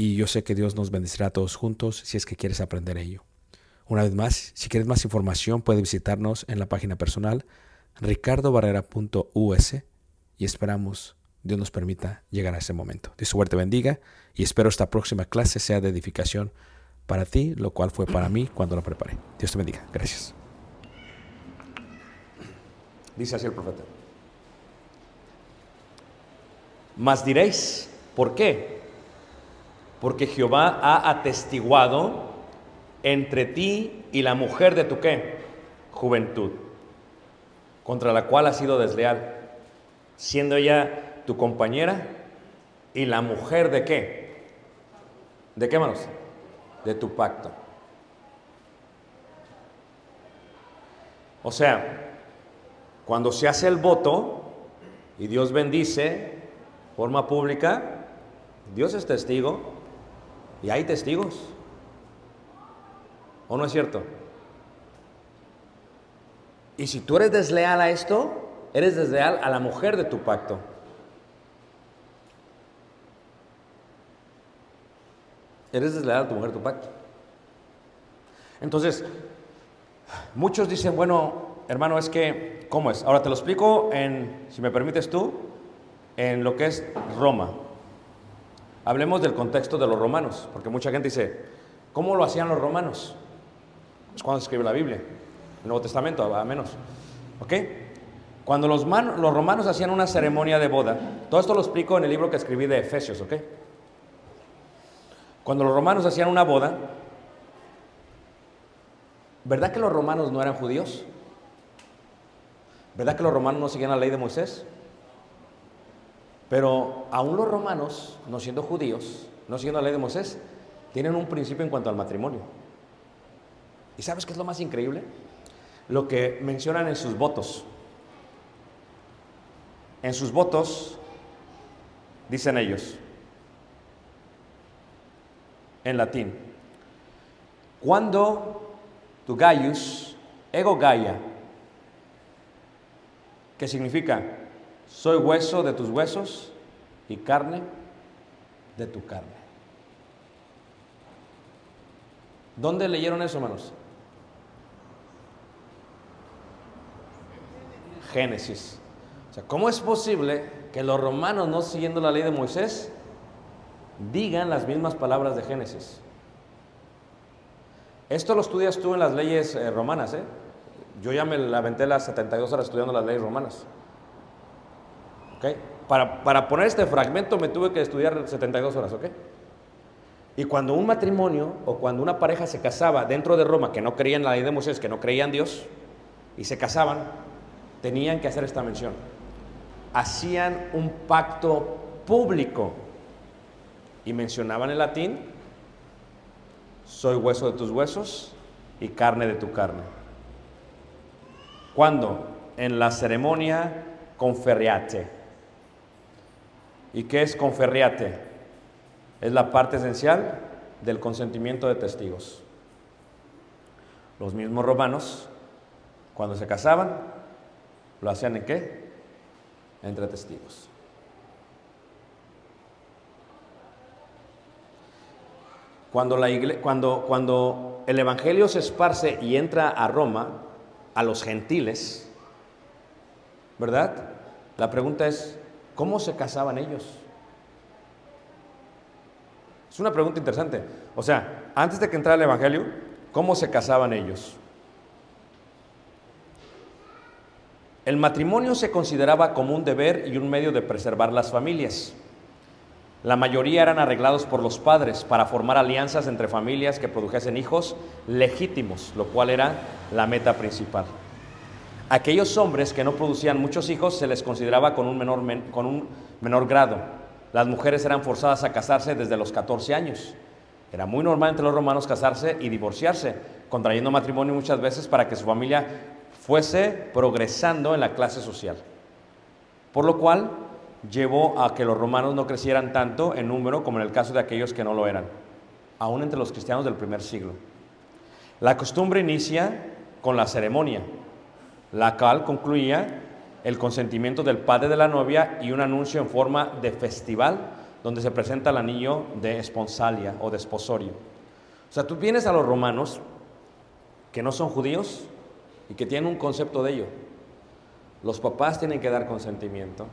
y yo sé que Dios nos bendecirá a todos juntos si es que quieres aprender ello. Una vez más, si quieres más información, puedes visitarnos en la página personal ricardobarrera.us y esperamos Dios nos permita llegar a ese momento. Dios suerte bendiga y espero esta próxima clase sea de edificación para ti, lo cual fue para mí cuando la preparé. Dios te bendiga. Gracias. Dice así el profeta. Mas diréis, ¿por qué? Porque Jehová ha atestiguado entre ti y la mujer de tu qué? Juventud, contra la cual has sido desleal, siendo ella tu compañera y la mujer de qué? ¿De qué manos? De tu pacto. O sea, cuando se hace el voto y Dios bendice, forma pública, Dios es testigo y hay testigos. ¿O no es cierto? Y si tú eres desleal a esto, eres desleal a la mujer de tu pacto. Eres desleal a tu mujer de tu pacto. Entonces, muchos dicen, bueno, hermano, es que, ¿cómo es? Ahora te lo explico en, si me permites tú, en lo que es Roma. Hablemos del contexto de los romanos, porque mucha gente dice, ¿cómo lo hacían los romanos? Es cuando se escribe la Biblia, el Nuevo Testamento, a menos. ¿Ok? Cuando los, los romanos hacían una ceremonia de boda, todo esto lo explico en el libro que escribí de Efesios, ¿ok? Cuando los romanos hacían una boda, ¿verdad que los romanos no eran judíos? ¿Verdad que los romanos no seguían la ley de Moisés? Pero aún los romanos, no siendo judíos, no siguiendo la ley de Moisés, tienen un principio en cuanto al matrimonio. ¿Y sabes qué es lo más increíble? Lo que mencionan en sus votos. En sus votos, dicen ellos, en latín, cuando tu Gaius ego Gaia, que significa soy hueso de tus huesos y carne de tu carne. ¿Dónde leyeron eso, hermanos? Génesis. O sea, ¿cómo es posible que los romanos, no siguiendo la ley de Moisés, digan las mismas palabras de Génesis? Esto lo estudias tú en las leyes eh, romanas, ¿eh? Yo ya me aventé las 72 horas estudiando las leyes romanas. Para, para poner este fragmento me tuve que estudiar 72 horas, ¿ok? Y cuando un matrimonio o cuando una pareja se casaba dentro de Roma, que no creían la ley de Moisés, que no creían Dios, y se casaban, tenían que hacer esta mención. Hacían un pacto público y mencionaban en latín, soy hueso de tus huesos y carne de tu carne. ¿Cuándo? En la ceremonia conferriate. ¿Y qué es conferriate? Es la parte esencial del consentimiento de testigos. Los mismos romanos, cuando se casaban, ¿lo hacían en qué? Entre testigos. Cuando, la cuando, cuando el Evangelio se esparce y entra a Roma, a los gentiles, ¿verdad? La pregunta es, ¿cómo se casaban ellos? Es una pregunta interesante. O sea, antes de que entrara el Evangelio, ¿cómo se casaban ellos? El matrimonio se consideraba como un deber y un medio de preservar las familias. La mayoría eran arreglados por los padres para formar alianzas entre familias que produjesen hijos legítimos, lo cual era la meta principal. Aquellos hombres que no producían muchos hijos se les consideraba con un menor, men- con un menor grado. Las mujeres eran forzadas a casarse desde los 14 años. Era muy normal entre los romanos casarse y divorciarse, contrayendo matrimonio muchas veces para que su familia fuese progresando en la clase social. Por lo cual llevó a que los romanos no crecieran tanto en número como en el caso de aquellos que no lo eran, aún entre los cristianos del primer siglo. La costumbre inicia con la ceremonia, la cual concluía el consentimiento del padre de la novia y un anuncio en forma de festival donde se presenta el anillo de esponsalia o de esposorio. O sea, tú vienes a los romanos que no son judíos y que tienen un concepto de ello. Los papás tienen que dar consentimiento,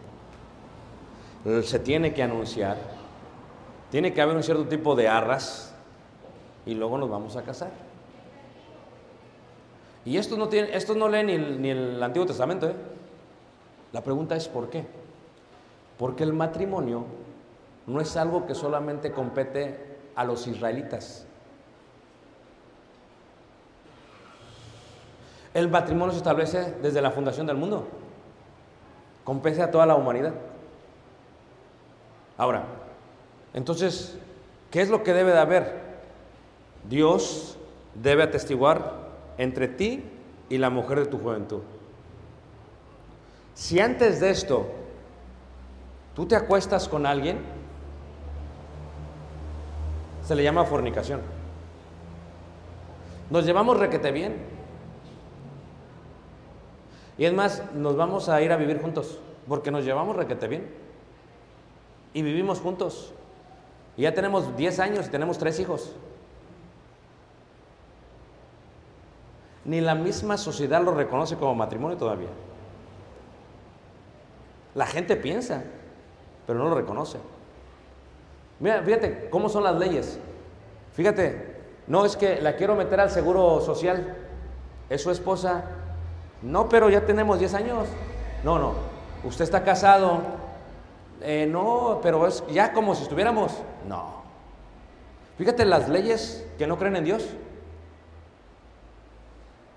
se tiene que anunciar, tiene que haber un cierto tipo de arras y luego nos vamos a casar. Y esto no, tiene, esto no lee ni el, ni el Antiguo Testamento. ¿eh? La pregunta es ¿por qué? Porque el matrimonio no es algo que solamente compete a los israelitas. El matrimonio se establece desde la fundación del mundo. Compete a toda la humanidad. Ahora, entonces, ¿qué es lo que debe de haber? Dios debe atestiguar entre ti y la mujer de tu juventud. Si antes de esto tú te acuestas con alguien, se le llama fornicación. Nos llevamos requete bien. Y es más, nos vamos a ir a vivir juntos, porque nos llevamos requete bien. Y vivimos juntos. Y ya tenemos 10 años y tenemos tres hijos. Ni la misma sociedad lo reconoce como matrimonio todavía. La gente piensa, pero no lo reconoce. Mira, fíjate cómo son las leyes. Fíjate, no es que la quiero meter al seguro social. Es su esposa. No, pero ya tenemos 10 años. No, no. Usted está casado. Eh, no, pero es ya como si estuviéramos. No. Fíjate las leyes que no creen en Dios.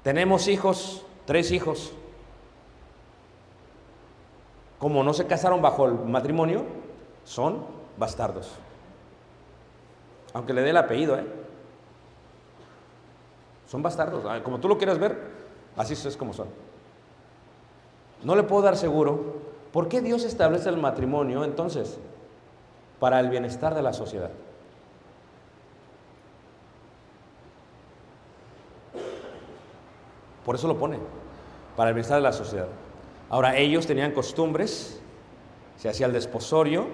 Tenemos hijos, tres hijos. Como no se casaron bajo el matrimonio, son bastardos. Aunque le dé el apellido, ¿eh? Son bastardos. Como tú lo quieras ver, así es como son. No le puedo dar seguro. ¿Por qué Dios establece el matrimonio entonces? Para el bienestar de la sociedad. Por eso lo pone, para el bienestar de la sociedad. Ahora, ellos tenían costumbres, se hacía el desposorio,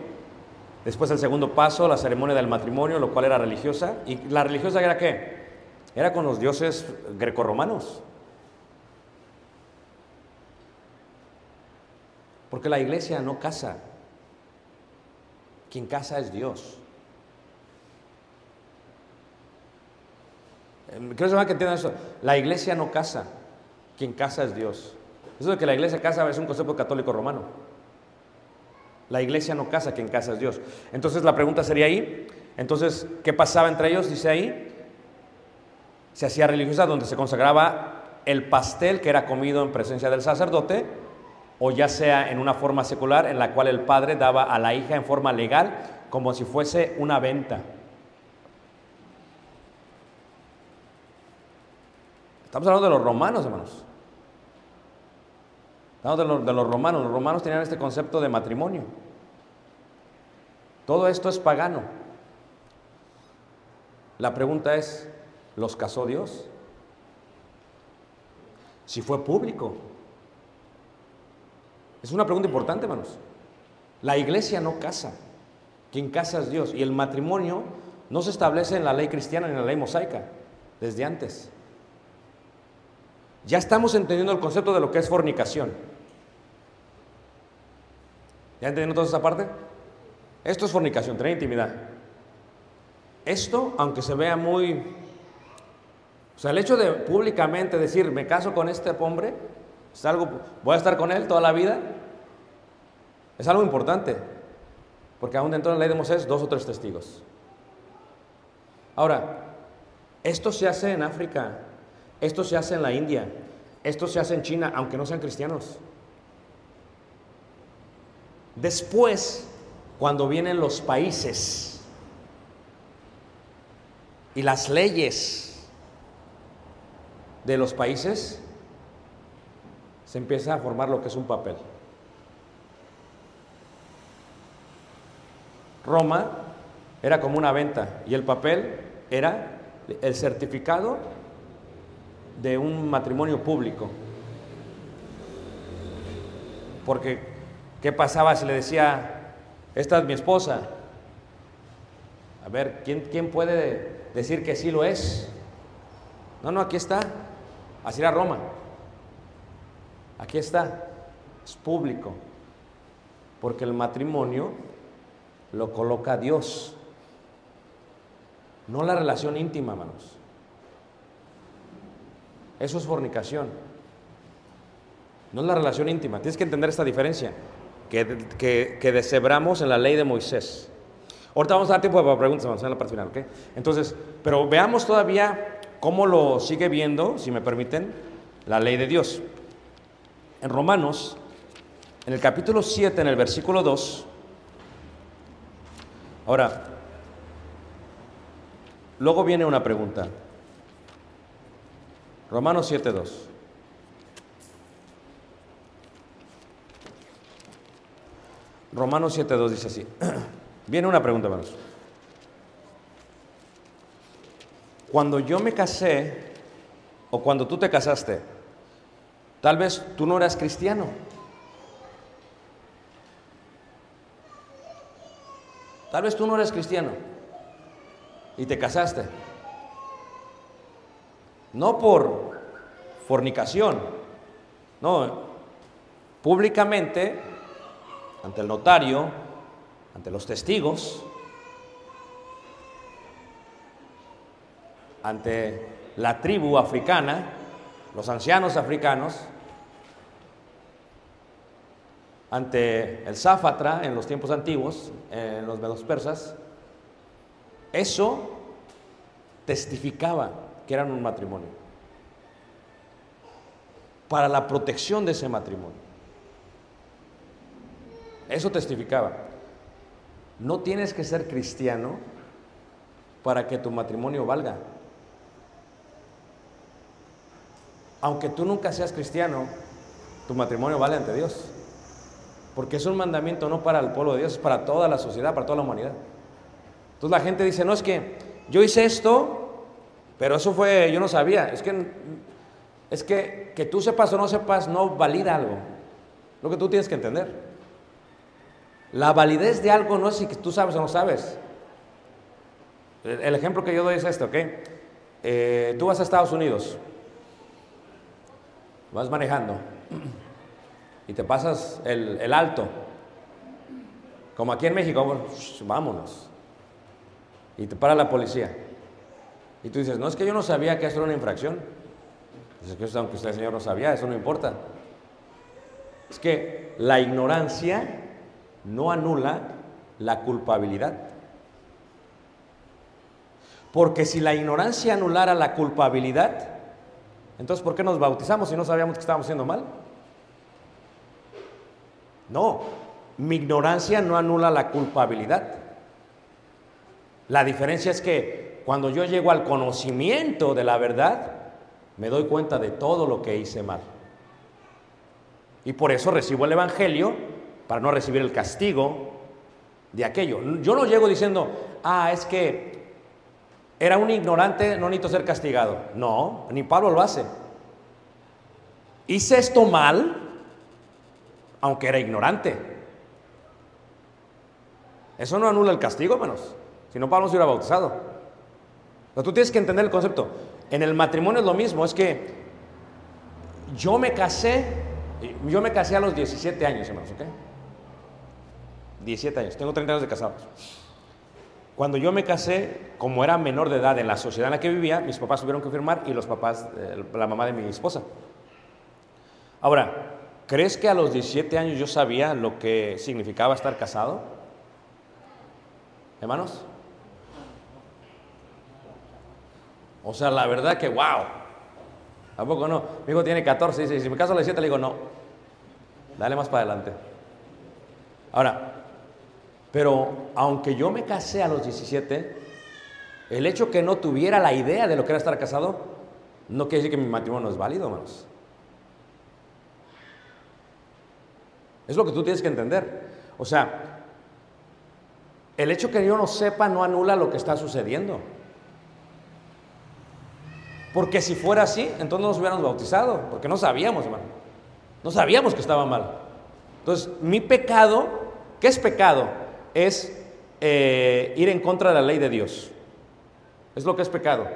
después el segundo paso, la ceremonia del matrimonio, lo cual era religiosa. ¿Y la religiosa era qué? Era con los dioses grecorromanos. Porque la iglesia no casa. Quien casa es Dios. Creo que entiendan eso. La iglesia no casa. Quien casa es Dios. Eso de que la iglesia casa es un concepto católico romano. La iglesia no casa, quien casa es Dios. Entonces la pregunta sería ahí, entonces, ¿qué pasaba entre ellos? Dice ahí, se hacía religiosa donde se consagraba el pastel que era comido en presencia del sacerdote, o ya sea en una forma secular en la cual el padre daba a la hija en forma legal, como si fuese una venta. Estamos hablando de los romanos, hermanos. Estamos de los, de los romanos. Los romanos tenían este concepto de matrimonio. Todo esto es pagano. La pregunta es, ¿los casó Dios? Si fue público. Es una pregunta importante, hermanos. La iglesia no casa. Quien casa es Dios. Y el matrimonio no se establece en la ley cristiana ni en la ley mosaica, desde antes. Ya estamos entendiendo el concepto de lo que es fornicación. ¿Ya entendieron toda esa parte? Esto es fornicación, tener intimidad. Esto, aunque se vea muy... O sea, el hecho de públicamente decir, me caso con este hombre, es algo, voy a estar con él toda la vida, es algo importante. Porque aún dentro de la ley de Moisés, dos o tres testigos. Ahora, esto se hace en África, esto se hace en la India, esto se hace en China, aunque no sean cristianos. Después, cuando vienen los países y las leyes de los países, se empieza a formar lo que es un papel. Roma era como una venta y el papel era el certificado de un matrimonio público. Porque, ¿qué pasaba si le decía, esta es mi esposa? A ver, ¿quién, quién puede decir que sí lo es? No, no, aquí está. Así era Roma. Aquí está. Es público. Porque el matrimonio lo coloca Dios. No la relación íntima, hermanos. Eso es fornicación. No es la relación íntima. Tienes que entender esta diferencia que, que, deshebramos en la ley de Moisés. Ahorita vamos a dar tiempo para preguntas, vamos a en la parte final, ¿ok? Entonces, pero veamos todavía cómo lo sigue viendo, si me permiten, la ley de Dios. En Romanos, en el capítulo 7, en el versículo 2, ahora, luego viene una pregunta. Romanos 7.2. Romanos 7.2 dice así. Viene una pregunta, hermanos. Cuando yo me casé, o cuando tú te casaste, tal vez tú no eras cristiano. Tal vez tú no eres cristiano y te casaste no por fornicación, no, públicamente, ante el notario, ante los testigos, ante la tribu africana, los ancianos africanos, ante el Záfatra en los tiempos antiguos, en los medos persas, eso testificaba que eran un matrimonio, para la protección de ese matrimonio. Eso testificaba. No tienes que ser cristiano para que tu matrimonio valga. Aunque tú nunca seas cristiano, tu matrimonio vale ante Dios. Porque es un mandamiento no para el pueblo de Dios, es para toda la sociedad, para toda la humanidad. Entonces la gente dice, no, es que yo hice esto, pero eso fue, yo no sabía. Es que, es que, que tú sepas o no sepas no valida algo. Lo que tú tienes que entender. La validez de algo no es si tú sabes o no sabes. El, ejemplo que yo doy es este, ¿ok? Eh, tú vas a Estados Unidos, vas manejando y te pasas el, el alto, como aquí en México, vámonos, y te para la policía. Y tú dices, no es que yo no sabía que eso era una infracción. Dices que aunque usted, señor, no sabía, eso no importa. Es que la ignorancia no anula la culpabilidad. Porque si la ignorancia anulara la culpabilidad, entonces ¿por qué nos bautizamos si no sabíamos que estábamos haciendo mal? No, mi ignorancia no anula la culpabilidad. La diferencia es que cuando yo llego al conocimiento de la verdad, me doy cuenta de todo lo que hice mal. Y por eso recibo el Evangelio para no recibir el castigo de aquello. Yo no llego diciendo, ah, es que era un ignorante, no necesito ser castigado. No, ni Pablo lo hace. Hice esto mal, aunque era ignorante. Eso no anula el castigo, menos. Si no, Pablo se hubiera bautizado. Tú tienes que entender el concepto. En el matrimonio es lo mismo, es que yo me casé, yo me casé a los 17 años, hermanos, ¿ok? 17 años, tengo 30 años de casados. Cuando yo me casé, como era menor de edad en la sociedad en la que vivía, mis papás tuvieron que firmar y los papás, eh, la mamá de mi esposa. Ahora, ¿crees que a los 17 años yo sabía lo que significaba estar casado? Hermanos. O sea, la verdad que, wow. ¿A poco no? Mi hijo tiene 14 y dice, si me caso a los 17 le digo, no. Dale más para adelante. Ahora, pero aunque yo me casé a los 17, el hecho que no tuviera la idea de lo que era estar casado, no quiere decir que mi matrimonio no es válido, hermanos. Es lo que tú tienes que entender. O sea, el hecho que yo no sepa no anula lo que está sucediendo. Porque si fuera así, entonces no nos hubiéramos bautizado, porque no sabíamos, hermano. No sabíamos que estaba mal. Entonces, mi pecado, ¿qué es pecado? Es eh, ir en contra de la ley de Dios. Es lo que es pecado.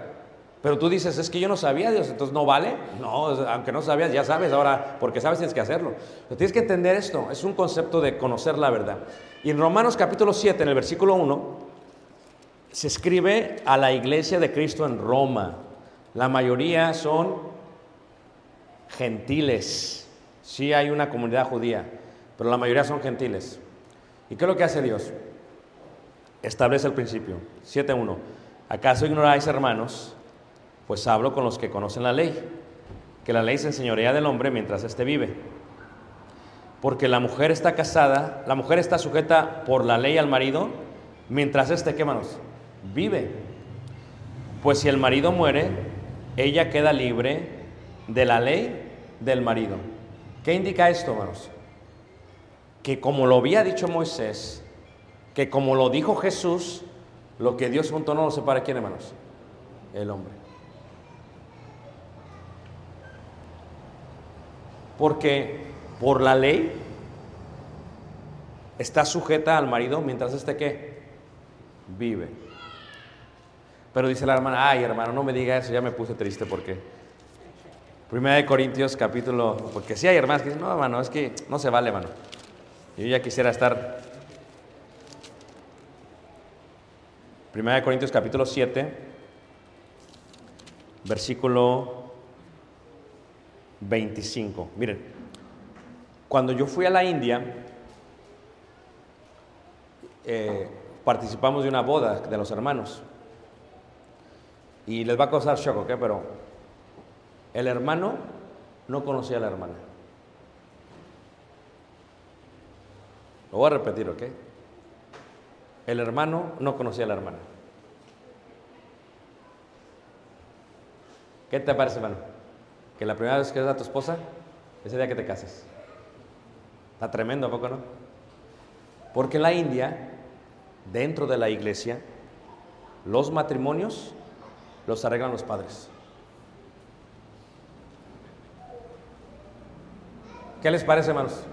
Pero tú dices, es que yo no sabía Dios, entonces no vale. No, aunque no sabías, ya sabes ahora, porque sabes tienes que hacerlo. Pero tienes que entender esto, es un concepto de conocer la verdad. Y en Romanos capítulo 7, en el versículo 1, se escribe a la iglesia de Cristo en Roma. La mayoría son gentiles. Sí hay una comunidad judía, pero la mayoría son gentiles. ¿Y qué es lo que hace Dios? Establece el principio. 7.1. ¿Acaso ignoráis, hermanos? Pues hablo con los que conocen la ley, que la ley se enseñorea del hombre mientras éste vive. Porque la mujer está casada, la mujer está sujeta por la ley al marido, mientras éste, ¿qué manos? Vive. Pues si el marido muere, ella queda libre de la ley del marido. ¿Qué indica esto, hermanos? Que como lo había dicho Moisés, que como lo dijo Jesús, lo que Dios juntó no lo separa quién, hermanos? El hombre. Porque por la ley está sujeta al marido mientras este qué? Vive. Pero dice la hermana, ay hermano, no me diga eso, ya me puse triste porque... Primera de Corintios capítulo, porque sí hay hermanas que dicen, no hermano, es que no se vale hermano. Yo ya quisiera estar... Primera de Corintios capítulo 7, versículo 25. Miren, cuando yo fui a la India, eh, participamos de una boda de los hermanos. Y les va a causar shock, ¿ok? Pero el hermano no conocía a la hermana. Lo voy a repetir, ¿ok? El hermano no conocía a la hermana. ¿Qué te parece, hermano? Que la primera vez que ves a tu esposa, ese día que te cases. Está tremendo, ¿a poco no? Porque en la India, dentro de la iglesia, los matrimonios los arreglan los padres. ¿Qué les parece, hermanos?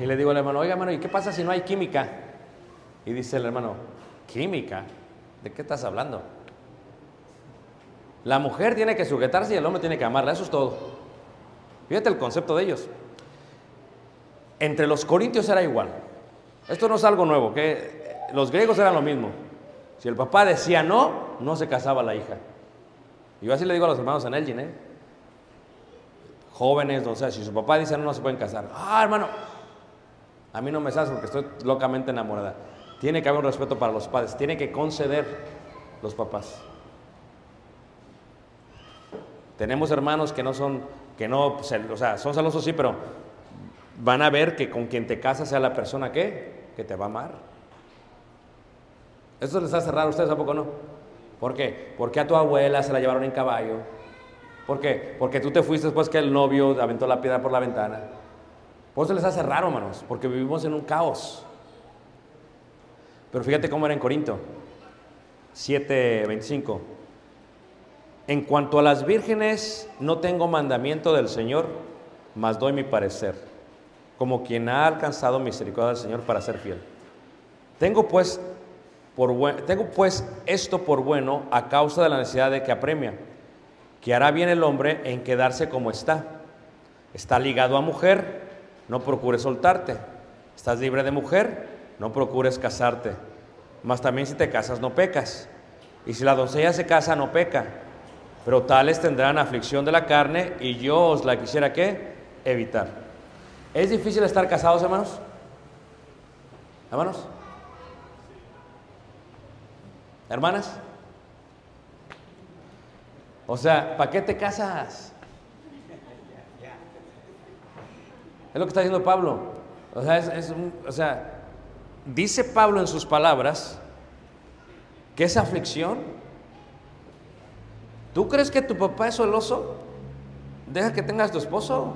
Y le digo al hermano, oiga, hermano, ¿y qué pasa si no hay química? Y dice el hermano, ¿química? ¿De qué estás hablando? La mujer tiene que sujetarse y el hombre tiene que amarla, eso es todo. Fíjate el concepto de ellos. Entre los corintios era igual. Esto no es algo nuevo, que los griegos eran lo mismo. Si el papá decía no, no se casaba la hija. Y yo así le digo a los hermanos en Elgin, ¿eh? Jóvenes, o sea, si su papá dice no, no se pueden casar. Ah, hermano, a mí no me sabes porque estoy locamente enamorada. Tiene que haber un respeto para los padres, tiene que conceder los papás. Tenemos hermanos que no son, que no, o sea, son celosos sí, pero van a ver que con quien te casas sea la persona que, que te va a amar. ¿Eso les hace raro a ustedes? ¿A poco no? ¿Por qué? Porque a tu abuela se la llevaron en caballo. ¿Por qué? Porque tú te fuiste después que el novio aventó la piedra por la ventana. Por eso les hace raro, hermanos, porque vivimos en un caos. Pero fíjate cómo era en Corinto. 7:25. En cuanto a las vírgenes, no tengo mandamiento del Señor, mas doy mi parecer, como quien ha alcanzado misericordia del Señor para ser fiel. Tengo pues, tengo pues esto por bueno a causa de la necesidad de que apremia, que hará bien el hombre en quedarse como está. Está ligado a mujer, no procures soltarte. Estás libre de mujer, no procures casarte. Mas también si te casas no pecas. Y si la doncella se casa no peca. Pero tales tendrán aflicción de la carne y yo os la quisiera que evitar. ¿Es difícil estar casados, hermanos? ¿Hermanos? ¿Hermanas? O sea, ¿para qué te casas? Es lo que está diciendo Pablo. O sea, es, un, o sea, dice Pablo en sus palabras que esa aflicción ¿Tú crees que tu papá es celoso? Deja que tengas tu esposo.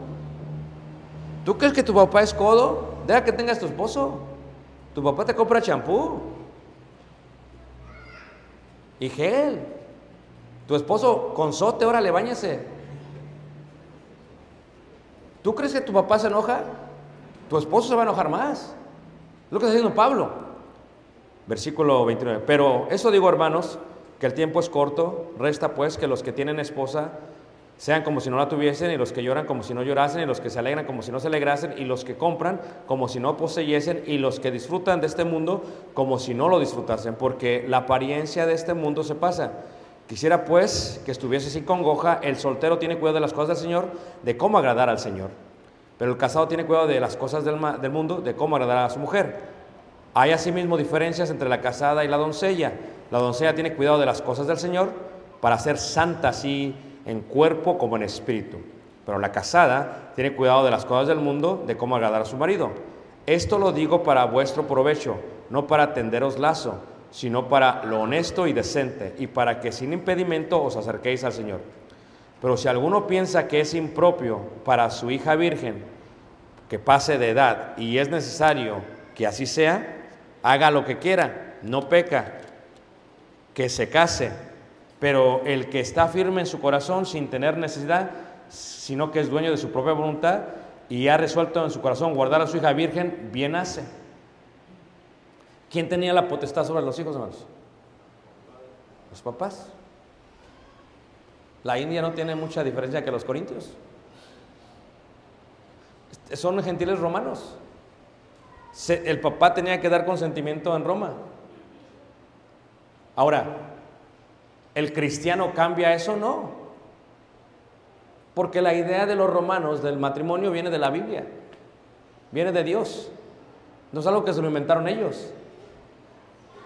¿Tú crees que tu papá es codo? Deja que tengas tu esposo. Tu papá te compra champú y. Tu esposo con sote, órale, bañese. ¿Tú crees que tu papá se enoja? Tu esposo se va a enojar más. lo que está diciendo Pablo. Versículo 29. Pero eso digo, hermanos, que el tiempo es corto, resta pues que los que tienen esposa sean como si no la tuviesen, y los que lloran como si no llorasen, y los que se alegran como si no se alegrasen, y los que compran como si no poseyesen, y los que disfrutan de este mundo como si no lo disfrutasen, porque la apariencia de este mundo se pasa. Quisiera pues que estuviese sin congoja, el soltero tiene cuidado de las cosas del Señor, de cómo agradar al Señor, pero el casado tiene cuidado de las cosas del, del mundo, de cómo agradar a su mujer. Hay asimismo diferencias entre la casada y la doncella la doncella tiene cuidado de las cosas del Señor para ser santa así en cuerpo como en espíritu. Pero la casada tiene cuidado de las cosas del mundo, de cómo agradar a su marido. Esto lo digo para vuestro provecho, no para tenderos lazo, sino para lo honesto y decente, y para que sin impedimento os acerquéis al Señor. Pero si alguno piensa que es impropio para su hija virgen que pase de edad y es necesario que así sea, haga lo que quiera, no peca, que se case, pero el que está firme en su corazón sin tener necesidad, sino que es dueño de su propia voluntad y ha resuelto en su corazón guardar a su hija virgen, bien hace. ¿Quién tenía la potestad sobre los hijos, hermanos? Los papás. La India no tiene mucha diferencia que los corintios. Son gentiles romanos. El papá tenía que dar consentimiento en Roma. Ahora, ¿el cristiano cambia eso? No. Porque la idea de los romanos del matrimonio viene de la Biblia, viene de Dios. No es algo que se lo inventaron ellos.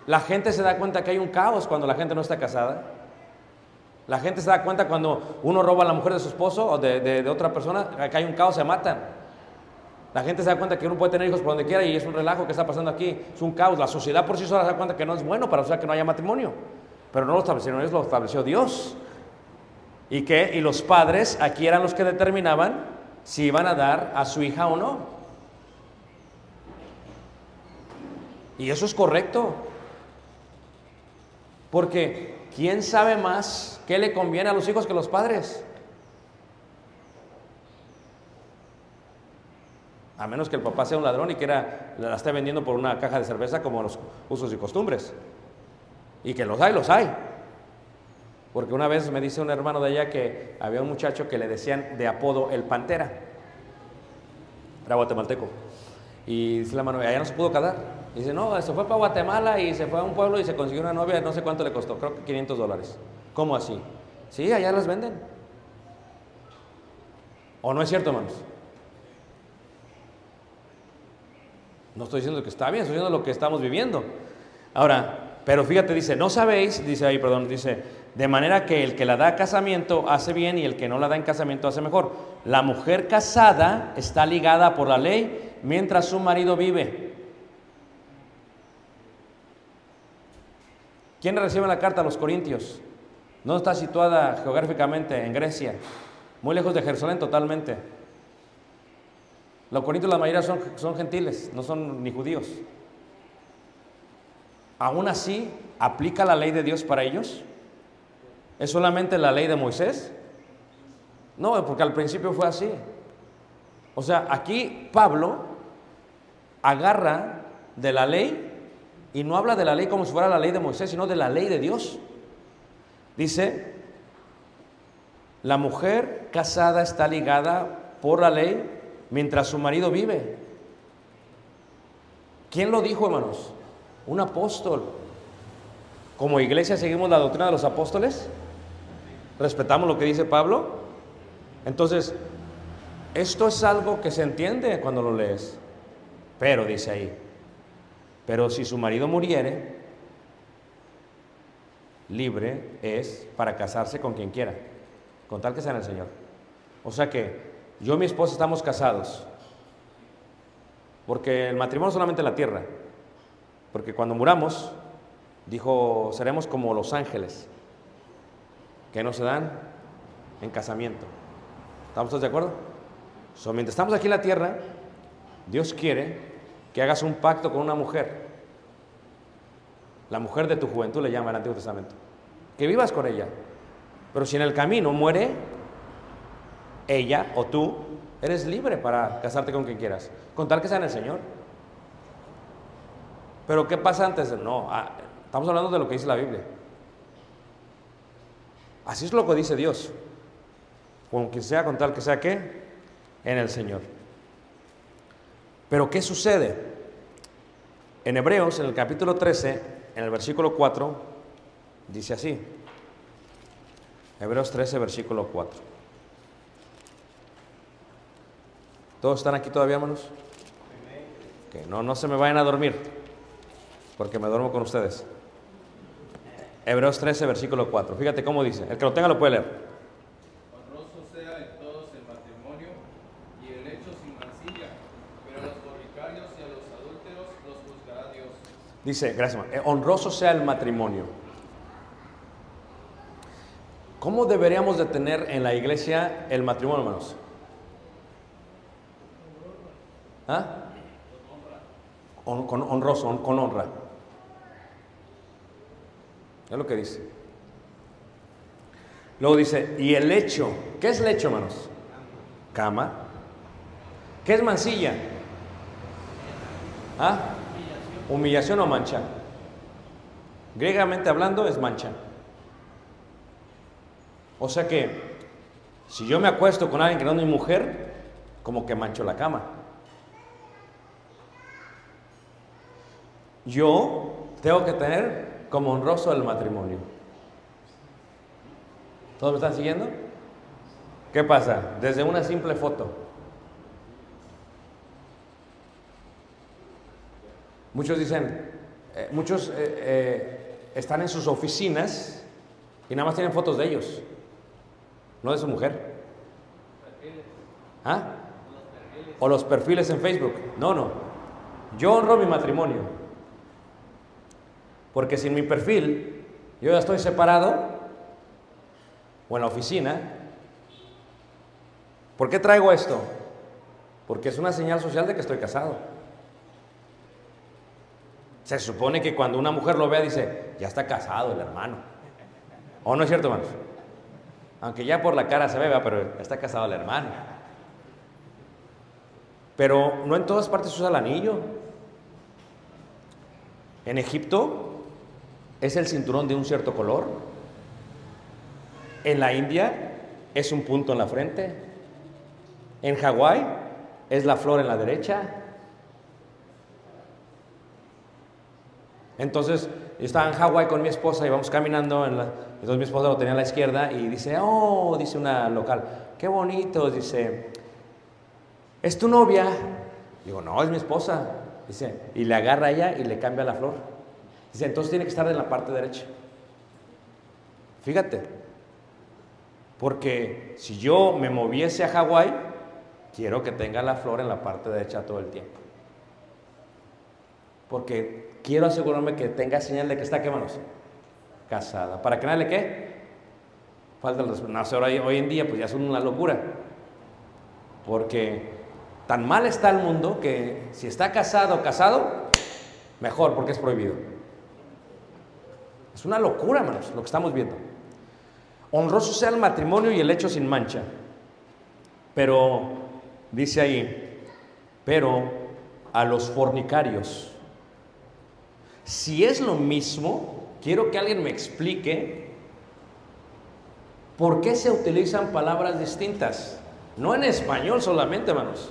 La gente se da cuenta que hay un caos cuando la gente no está casada. La gente se da cuenta cuando uno roba a la mujer de su esposo o de, de- otra persona, que hay un caos, se matan. La gente se da cuenta que uno puede tener hijos por donde quiera y es un relajo que está pasando aquí, es un caos. La sociedad por sí sola se da cuenta que no es bueno para sea, que no haya matrimonio. Pero no lo establecieron ellos, lo estableció Dios. ¿Y qué? Y los padres aquí eran los que determinaban si iban a dar a su hija o no. Y eso es correcto. Porque ¿quién sabe más qué le conviene a los hijos que los padres? A menos que el papá sea un ladrón y quiera la esté vendiendo por una caja de cerveza como los usos y costumbres. Y que los hay, los hay. Porque una vez me dice un hermano de allá que había un muchacho que le decían de apodo el Pantera. Era guatemalteco. Y dice la mano, allá no se pudo casar. Y dice, no, se fue para Guatemala y se fue a un pueblo y se consiguió una novia, no sé cuánto le costó, creo que 500 dólares. ¿Cómo así? Sí, allá las venden. ¿O no es cierto, hermanos? No estoy diciendo que está bien, estoy diciendo lo que estamos viviendo. Ahora, pero fíjate, dice, no sabéis, dice ahí, perdón, dice, de manera que el que la da a casamiento hace bien y el que no la da en casamiento hace mejor. La mujer casada está ligada por la ley mientras su marido vive. ¿Quién recibe la carta? Los corintios. No está situada geográficamente en Grecia, muy lejos de Jerusalén totalmente. Los corintios la mayoría son, son gentiles, no son ni judíos. Aún así, ¿aplica la ley de Dios para ellos? ¿Es solamente la ley de Moisés? No, porque al principio fue así. O sea, aquí Pablo agarra de la ley y no habla de la ley como si fuera la ley de Moisés, sino de la ley de Dios. Dice, la mujer casada está ligada por la ley mientras su marido vive. ¿Quién lo dijo, hermanos? Un apóstol. Como iglesia seguimos la doctrina de los apóstoles. Respetamos lo que dice Pablo. Entonces, esto es algo que se entiende cuando lo lees. Pero dice ahí, pero si su marido muriere, libre es para casarse con quien quiera, con tal que sea en el Señor. O sea que yo y mi esposa estamos casados, porque el matrimonio solamente en la tierra, porque cuando muramos, dijo, seremos como los ángeles, que no se dan en casamiento. ¿Estamos todos de acuerdo? So, mientras estamos aquí en la tierra, Dios quiere que hagas un pacto con una mujer. La mujer de tu juventud le llama el Antiguo Testamento. Que vivas con ella. Pero si en el camino muere ella o tú, eres libre para casarte con quien quieras. Con tal que sea en el Señor. Pero ¿qué pasa antes? No, ah, estamos hablando de lo que dice la Biblia. Así es lo que dice Dios. Con quien sea, con tal que sea qué, en el Señor. Pero ¿qué sucede? En Hebreos, en el capítulo 13, en el versículo 4, dice así. Hebreos 13, versículo 4. ¿Todos están aquí todavía, hermanos? Que no, no se me vayan a dormir, porque me duermo con ustedes. Hebreos 13, versículo 4. Fíjate cómo dice. El que lo tenga lo puede leer. Honroso sea en todos el matrimonio y el hecho sin mancilla, pero a los fornicarios y a los adúlteros los juzgará Dios. Dice, gracias. Eh, honroso sea el matrimonio. ¿Cómo deberíamos de tener en la iglesia el matrimonio, hermanos? ¿Ah? Con honroso, hon- con honra. Es lo que dice. Luego dice, y el lecho. ¿Qué es lecho, hermanos? Cama. ¿Qué es mancilla? ¿Ah? Humillación o mancha. Griegamente hablando es mancha. O sea que si yo me acuesto con alguien que no es mi mujer, como que mancho la cama. Yo tengo que tener como honroso el matrimonio. ¿Todos me están siguiendo? ¿Qué pasa? Desde una simple foto. Muchos dicen, eh, muchos eh, eh, están en sus oficinas y nada más tienen fotos de ellos, no de su mujer. ¿Ah? O los perfiles en Facebook. No, no. Yo honro mi matrimonio. Porque sin mi perfil, yo ya estoy separado o en la oficina. ¿Por qué traigo esto? Porque es una señal social de que estoy casado. Se supone que cuando una mujer lo vea dice, ya está casado el hermano. ¿O no es cierto, hermanos? Aunque ya por la cara se vea, pero está casado el hermano. Pero no en todas partes usa el anillo. En Egipto es el cinturón de un cierto color. En la India es un punto en la frente. En Hawái es la flor en la derecha. Entonces, yo estaba en Hawái con mi esposa y vamos caminando, entonces mi esposa lo tenía a la izquierda y dice, oh, dice una local, qué bonito, dice, ¿es tu novia? Digo, no, es mi esposa. Dice, y le agarra a ella y le cambia la flor. Dice, entonces tiene que estar en la parte derecha. Fíjate, porque si yo me moviese a Hawái, quiero que tenga la flor en la parte derecha todo el tiempo. Porque quiero asegurarme que tenga señal de que está, ¿qué? Casada. ¿Para que nadie le qué? Falta el. No, ahora, hoy en día pues ya es una locura. Porque tan mal está el mundo que si está casado casado, mejor porque es prohibido. Es una locura, hermanos, lo que estamos viendo. Honroso sea el matrimonio y el hecho sin mancha. Pero, dice ahí, pero a los fornicarios. Si es lo mismo, quiero que alguien me explique por qué se utilizan palabras distintas. No en español solamente, hermanos.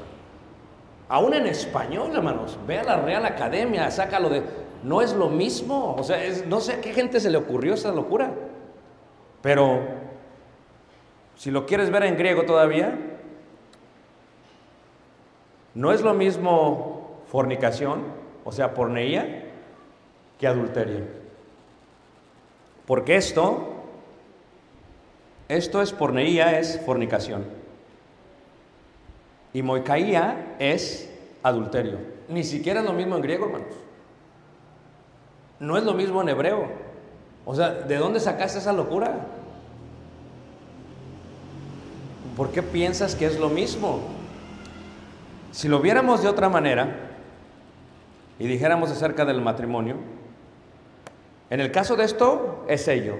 Aún en español, hermanos. Ve a la Real Academia, sácalo de... No es lo mismo. O sea, no sé a qué gente se le ocurrió esa locura. Pero, si lo quieres ver en griego todavía, no es lo mismo fornicación, o sea, porneía, que adulterio. Porque esto, esto es porneía, es fornicación. Y moicaía es adulterio. Ni siquiera es lo mismo en griego, hermanos. No es lo mismo en hebreo. O sea, ¿de dónde sacaste esa locura? ¿Por qué piensas que es lo mismo? Si lo viéramos de otra manera y dijéramos acerca del matrimonio, en el caso de esto es ello.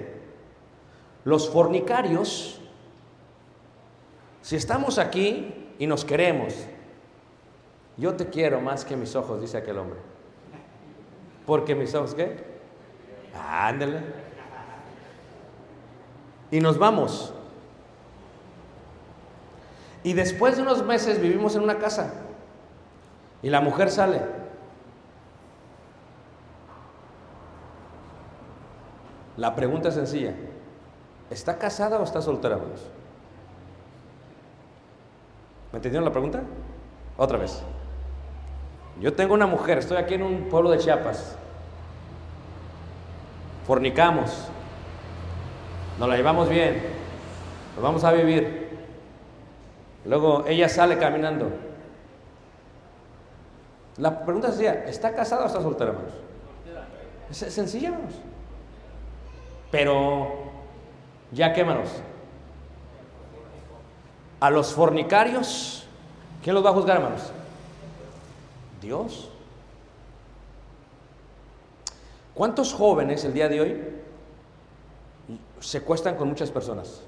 Los fornicarios, si estamos aquí y nos queremos, yo te quiero más que mis ojos, dice aquel hombre. Porque mis ojos, ¿qué? Ándale. Y nos vamos. Y después de unos meses vivimos en una casa. Y la mujer sale. La pregunta es sencilla. ¿Está casada o está soltera, hermanos? ¿Me entendieron la pregunta? Otra vez. Yo tengo una mujer, estoy aquí en un pueblo de Chiapas. Fornicamos. Nos la llevamos bien. Nos vamos a vivir. Luego ella sale caminando. La pregunta sencilla, ¿está casada o está soltera, hermanos? Es sencilla, hermanos. Pero, ya qué, hermanos. A los fornicarios, ¿quién los va a juzgar, hermanos? Dios. ¿Cuántos jóvenes el día de hoy se cuestan con muchas personas?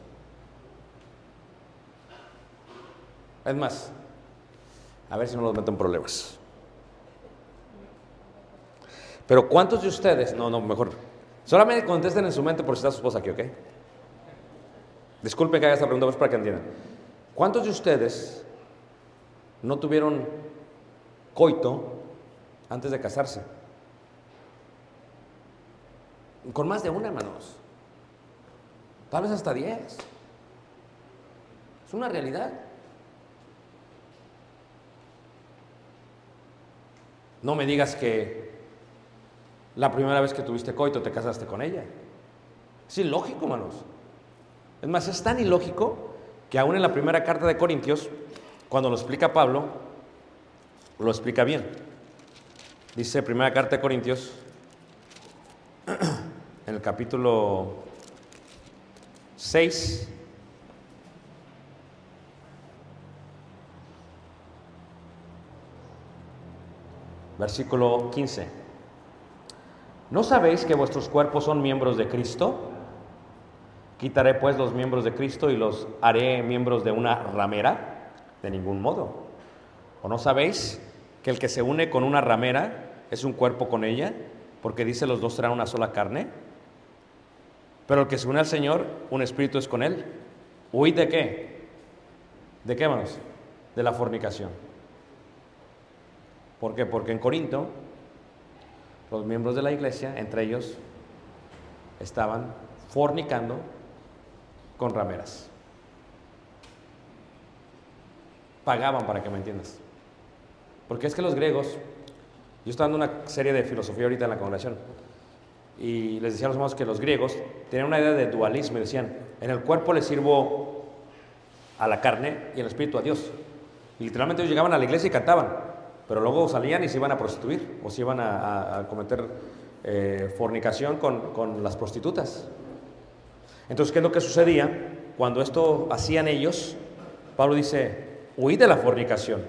Es más, a ver si no los meto en problemas. Pero ¿cuántos de ustedes, no, no, mejor, solamente contesten en su mente por si está su esposa aquí, ¿ok? Disculpen que haga esta pregunta, pues para que entiendan. ¿Cuántos de ustedes no tuvieron coito antes de casarse? Con más de una, hermanos. Tal vez hasta diez. Es una realidad. No me digas que la primera vez que tuviste coito te casaste con ella. Es ilógico, hermanos. Es más, es tan ilógico que aún en la primera carta de Corintios, cuando lo explica Pablo, lo explica bien. Dice primera carta de Corintios, en el capítulo 6, versículo 15. ¿No sabéis que vuestros cuerpos son miembros de Cristo? Quitaré pues los miembros de Cristo y los haré miembros de una ramera. De ningún modo. ¿O no sabéis que el que se une con una ramera es un cuerpo con ella? Porque dice los dos serán una sola carne. Pero el que se une al Señor, un espíritu es con él. ¿Huid de qué? ¿De qué, hermanos? De la fornicación. ¿Por qué? Porque en Corinto los miembros de la iglesia, entre ellos, estaban fornicando con rameras. Pagaban para que me entiendas. Porque es que los griegos, yo estaba dando una serie de filosofía ahorita en la congregación, y les decía a los hermanos que los griegos tenían una idea de dualismo y decían, en el cuerpo le sirvo a la carne y en el espíritu a Dios. Y literalmente ellos llegaban a la iglesia y cantaban, pero luego salían y se iban a prostituir o se iban a, cometer eh, fornicación con, con las prostitutas. Entonces, ¿qué es lo que sucedía? Cuando esto hacían ellos, Pablo dice, huid de la fornicación.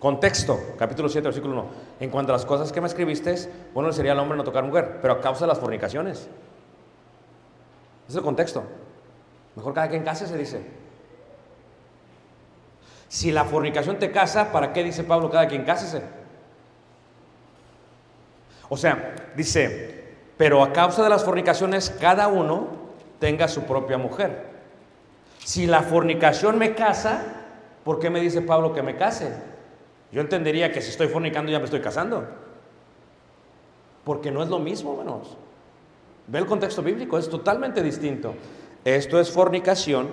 Contexto, capítulo 7, versículo 1. En cuanto a las cosas que me escribiste, bueno sería al hombre no tocar mujer, pero a causa de las fornicaciones. Es el contexto. Mejor cada quien case, se dice. Si la fornicación te casa, ¿para qué dice Pablo cada quien cásese? O sea, dice, pero a causa de las fornicaciones, cada uno tenga su propia mujer. Si la fornicación me casa, ¿por qué me dice Pablo que me case? Yo entendería que si estoy fornicando ya me estoy casando. Porque no es lo mismo, hermanos. Ve el contexto bíblico, es totalmente distinto. Esto es fornicación.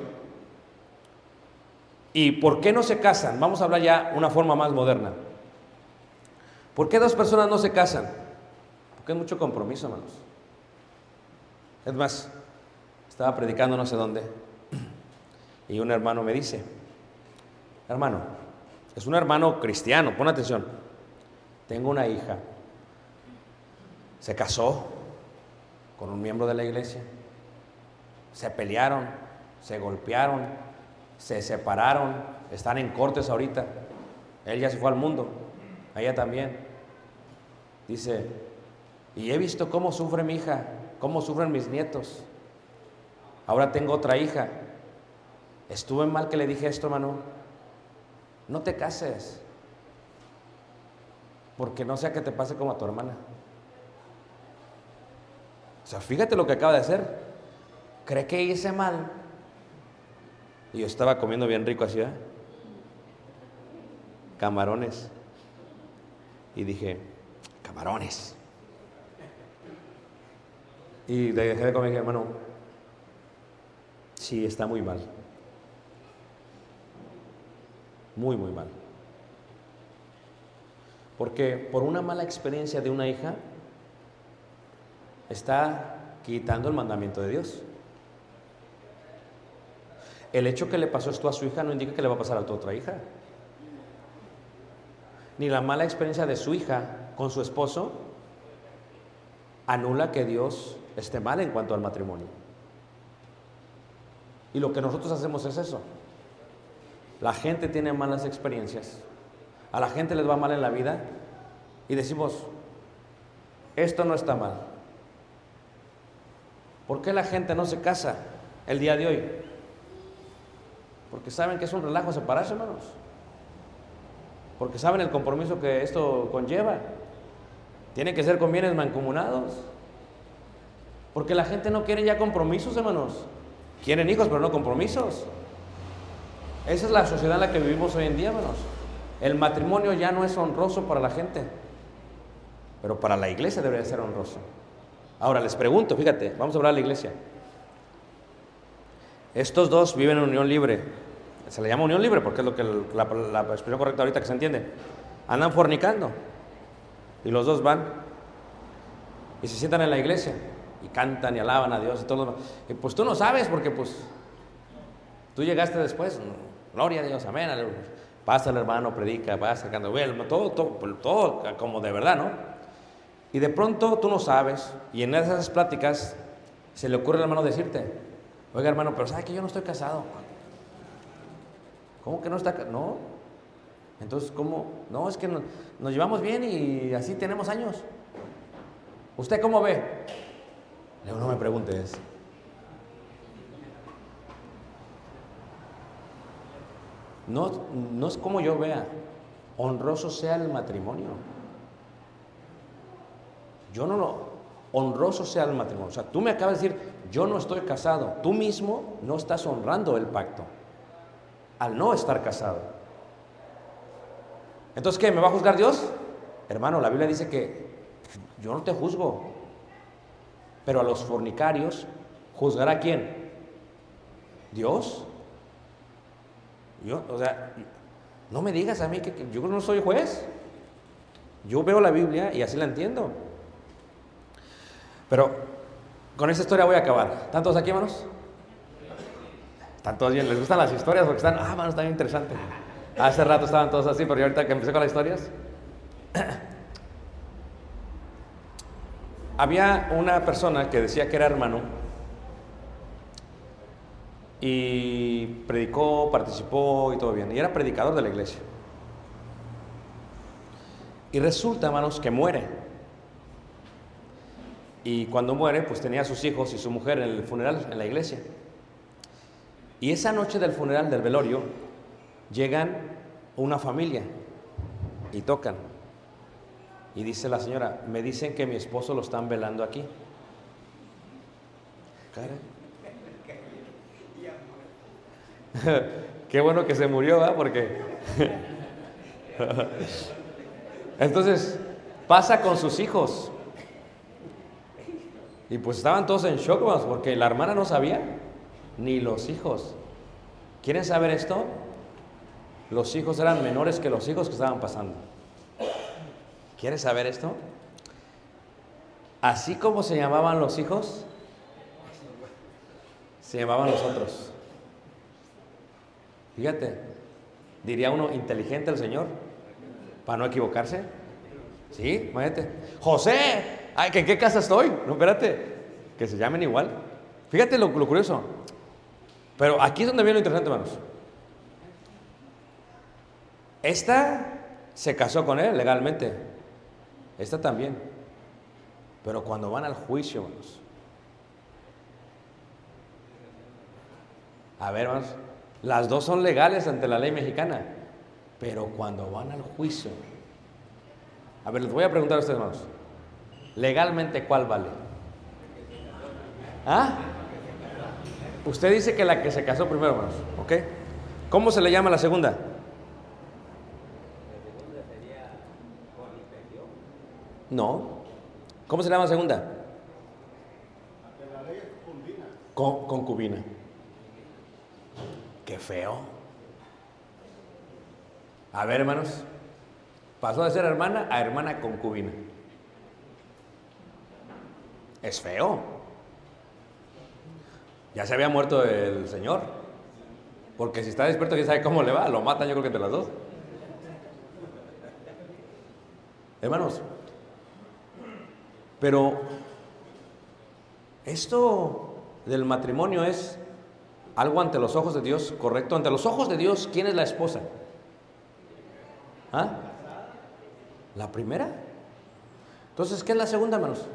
¿Y por qué no se casan? Vamos a hablar ya una forma más moderna. ¿Por qué dos personas no se casan? Porque hay mucho compromiso, hermanos. Es más, estaba predicando no sé dónde y un hermano me dice, hermano, es un hermano cristiano, pon atención, tengo una hija, se casó con un miembro de la iglesia, se pelearon, se golpearon, se separaron, están en cortes ahorita, él ya se fue al mundo, ella también. Dice, y he visto cómo sufre mi hija, cómo sufren mis nietos. Ahora tengo otra hija. Estuve mal que le dije esto, hermano. No te cases. Porque no sea que te pase como a tu hermana. O sea, fíjate lo que acaba de hacer. Cree que hice mal. Y yo estaba comiendo bien rico así, ¿eh? Camarones. Y dije, camarones. Y dejé de comer y dije, hermano, sí, está muy mal. Muy, muy mal. Porque por una mala experiencia de una hija, está quitando el mandamiento de Dios. El hecho que le pasó esto a su hija no indica que le va a pasar a tu otra hija. Ni la mala experiencia de su hija con su esposo anula que Dios esté mal en cuanto al matrimonio. Y lo que nosotros hacemos es eso. La gente tiene malas experiencias, a la gente les va mal en la vida y decimos, esto no está mal. ¿Por qué la gente no se casa el día de hoy? Porque saben que es un relajo separarse, hermanos. Porque saben el compromiso que esto conlleva. Tiene que ser con bienes mancomunados. Porque la gente no quiere ya compromisos, hermanos. Quieren hijos, pero no compromisos. Esa es la sociedad en la que vivimos hoy en día, hermanos. El matrimonio ya no es honroso para la gente, pero para la iglesia debería ser honroso. Ahora les pregunto, fíjate, vamos a hablar a la iglesia. Estos dos viven en unión libre. Se le llama unión libre porque es lo que la, expresión correcta ahorita que se entiende. Andan fornicando. Y los dos van y se sientan en la iglesia y cantan y alaban a Dios y todo pues tú no sabes porque pues tú llegaste después. Gloria a Dios, amén. Pasa el hermano, predica, va sacando, todo, todo como de verdad, ¿no? Y de pronto tú no sabes, y en esas pláticas se le ocurre al hermano decirte, oiga hermano, pero ¿sabe que yo no estoy casado? ¿Cómo que no está casado? No. Entonces, ¿cómo? No, es que no- nos llevamos bien y así tenemos años. ¿Usted cómo ve? Le no me preguntes. No, no es como yo vea, honroso sea el matrimonio. Yo no lo, honroso sea el matrimonio. O sea, tú me acabas de decir, yo no estoy casado. Tú mismo no estás honrando el pacto al no estar casado. Entonces, ¿qué? ¿Me va a juzgar Dios? Hermano, la Biblia dice que yo no te juzgo, pero a los fornicarios juzgará quién? Dios. Yo, o sea, no me digas a mí que, que yo no soy juez. Yo veo la Biblia y así la entiendo. Pero con esta historia voy a acabar. ¿Están todos aquí, hermanos? ¿Están todos bien? ¿Les gustan las historias? Porque están, ah, hermanos, está bien interesante. Hace rato estaban todos así, pero yo ahorita que empecé con las historias. Había una persona que decía que era hermano y predicó, participó y todo bien. Y era predicador de la iglesia. Y resulta, hermanos, que muere. Y cuando muere, pues tenía a sus hijos y su mujer en el funeral, en la iglesia. Y esa noche del funeral, del velorio, llegan una familia y tocan. Y dice la señora, me dicen que mi esposo lo están velando aquí. Qué bueno que se murió, ¿verdad? Porque... Entonces, pasa con sus hijos. Y pues estaban todos en shock, porque la hermana no sabía, ni los hijos. ¿Quieren saber esto? Los hijos eran menores que los hijos que estaban pasando. ¿Quieres saber esto? Así como se llamaban los hijos, se llamaban los otros. Fíjate, diría uno inteligente el Señor, para no equivocarse. Sí, imagínate. José, ay, ¿que ¿en qué casa estoy? No, espérate, que se llamen igual. Fíjate lo, lo curioso. Pero aquí es donde viene lo interesante, hermanos. Esta se casó con él legalmente. Esta también. Pero cuando van al juicio, hermanos. A ver, hermanos. Las dos son legales ante la ley mexicana. Pero cuando van al juicio. A ver, les voy a preguntar a ustedes, hermanos. Legalmente, ¿cuál vale? ¿Ah? Usted dice que la que se casó primero, hermanos. ¿Ok? ¿Cómo se le llama la segunda? No. ¿Cómo se llama la segunda? Con, concubina. Qué feo. A ver, hermanos. Pasó de ser hermana a hermana concubina. Es feo. Ya se había muerto el señor. Porque si está despierto, quién sabe cómo le va. Lo matan, yo creo que entre las dos. Hermanos, pero esto del matrimonio es algo ante los ojos de Dios, correcto. Ante los ojos de Dios, ¿quién es la esposa? ¿Ah? ¿La primera? Entonces, ¿qué es la segunda, hermanos?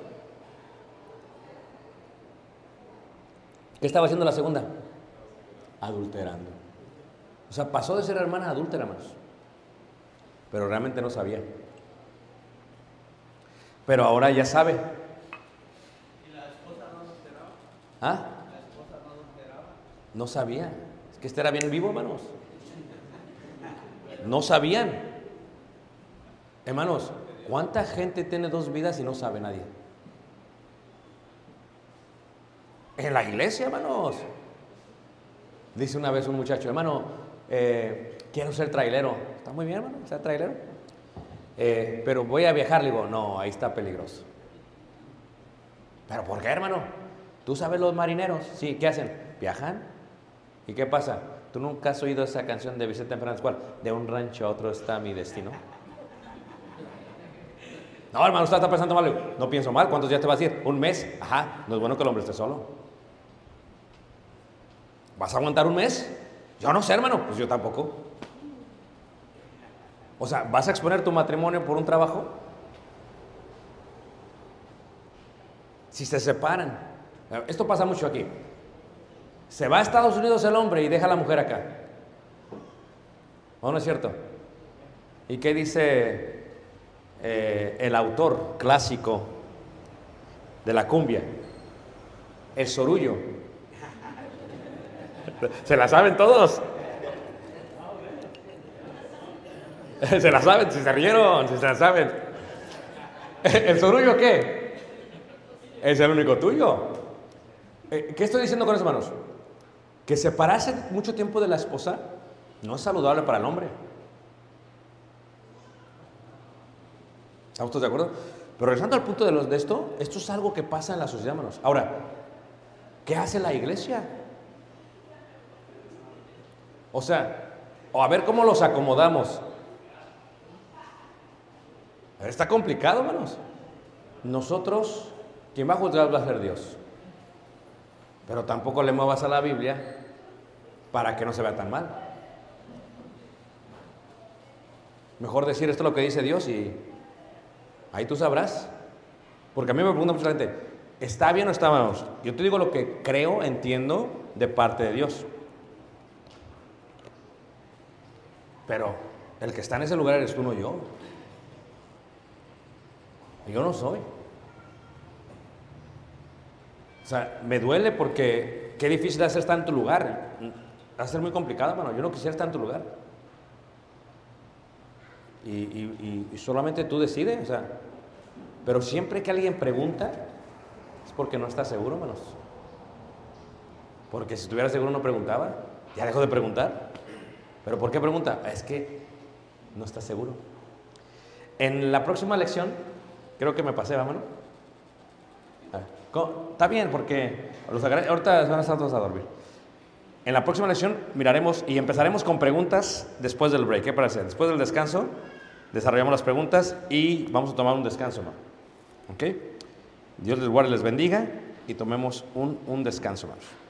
¿Qué estaba haciendo la segunda? Adulterando. O sea, pasó de ser hermana a adúltera, hermanos. Pero realmente no sabía. Pero ahora ya sabe. ¿Y la esposa no lo esperaba? ¿Ah? ¿La esposa no lo esperaba? No sabía. Es que este era bien vivo, hermanos. No sabían. Hermanos, ¿cuánta gente tiene dos vidas y no sabe nadie? En la iglesia, hermanos. Dice una vez un muchacho, hermano, eh, quiero ser trailero. Está muy bien, hermano, ser trailero. Eh, pero voy a viajar. Le digo, no, ahí está peligroso. ¿Pero por qué, hermano? ¿Tú sabes los marineros? Sí, ¿qué hacen? Viajan. ¿Y qué pasa? ¿Tú nunca has oído esa canción de Vicente Fernández? ¿Cuál? De un rancho a otro está mi destino. No, hermano, usted está pensando mal. No pienso mal. ¿Cuántos días te vas a ir? Un mes. Ajá. No es bueno que el hombre esté solo. ¿Vas a aguantar un mes? Yo no sé, hermano. Pues yo tampoco. O sea, ¿vas a exponer tu matrimonio por un trabajo? Si se separan. Esto pasa mucho aquí. Se va a Estados Unidos el hombre y deja a la mujer acá. ¿O no es cierto? ¿Y qué dice eh, el autor clásico de la cumbia? El sorullo. ¿Se la saben todos? ¿Se la saben? Si se rieron, si se la saben. ¿El sorullo qué? Es el único tuyo. Eh, ¿Qué estoy diciendo con eso, hermanos? Que separarse mucho tiempo de la esposa no es saludable para el hombre. ¿Estamos todos de acuerdo? Pero regresando al punto de, los, de esto, esto es algo que pasa en la sociedad, hermanos. Ahora, ¿qué hace la iglesia? O sea, o a ver cómo los acomodamos. Está complicado, hermanos. Nosotros, quien va a juzgar va a ser Dios. Pero tampoco le muevas a la Biblia para que no se vea tan mal. Mejor decir esto es lo que dice Dios y ahí tú sabrás. Porque a mí me pregunta mucha gente, ¿está bien o está mal? Yo te digo lo que creo, entiendo de parte de Dios. Pero el que está en ese lugar eres tú, no yo. Yo no soy. O sea, me duele porque qué difícil es estar en tu lugar. Va a ser muy complicado, hermano. Yo no quisiera estar en tu lugar. Y, solamente tú decides. O sea, pero siempre que alguien pregunta, es porque no está seguro, hermanos. Porque si estuviera seguro no preguntaba. Ya dejó de preguntar. ¿Pero por qué pregunta? Es que no está seguro. En la próxima lección, creo que me pasé, vámonos. Está bien, porque ahorita van a estar todos a dormir. En la próxima lección miraremos y empezaremos con preguntas después del break. ¿Qué parece? Después del descanso, desarrollamos las preguntas y vamos a tomar un descanso, ¿no? ¿Ok? Dios les guarde les bendiga y tomemos un, un descanso, hermanos.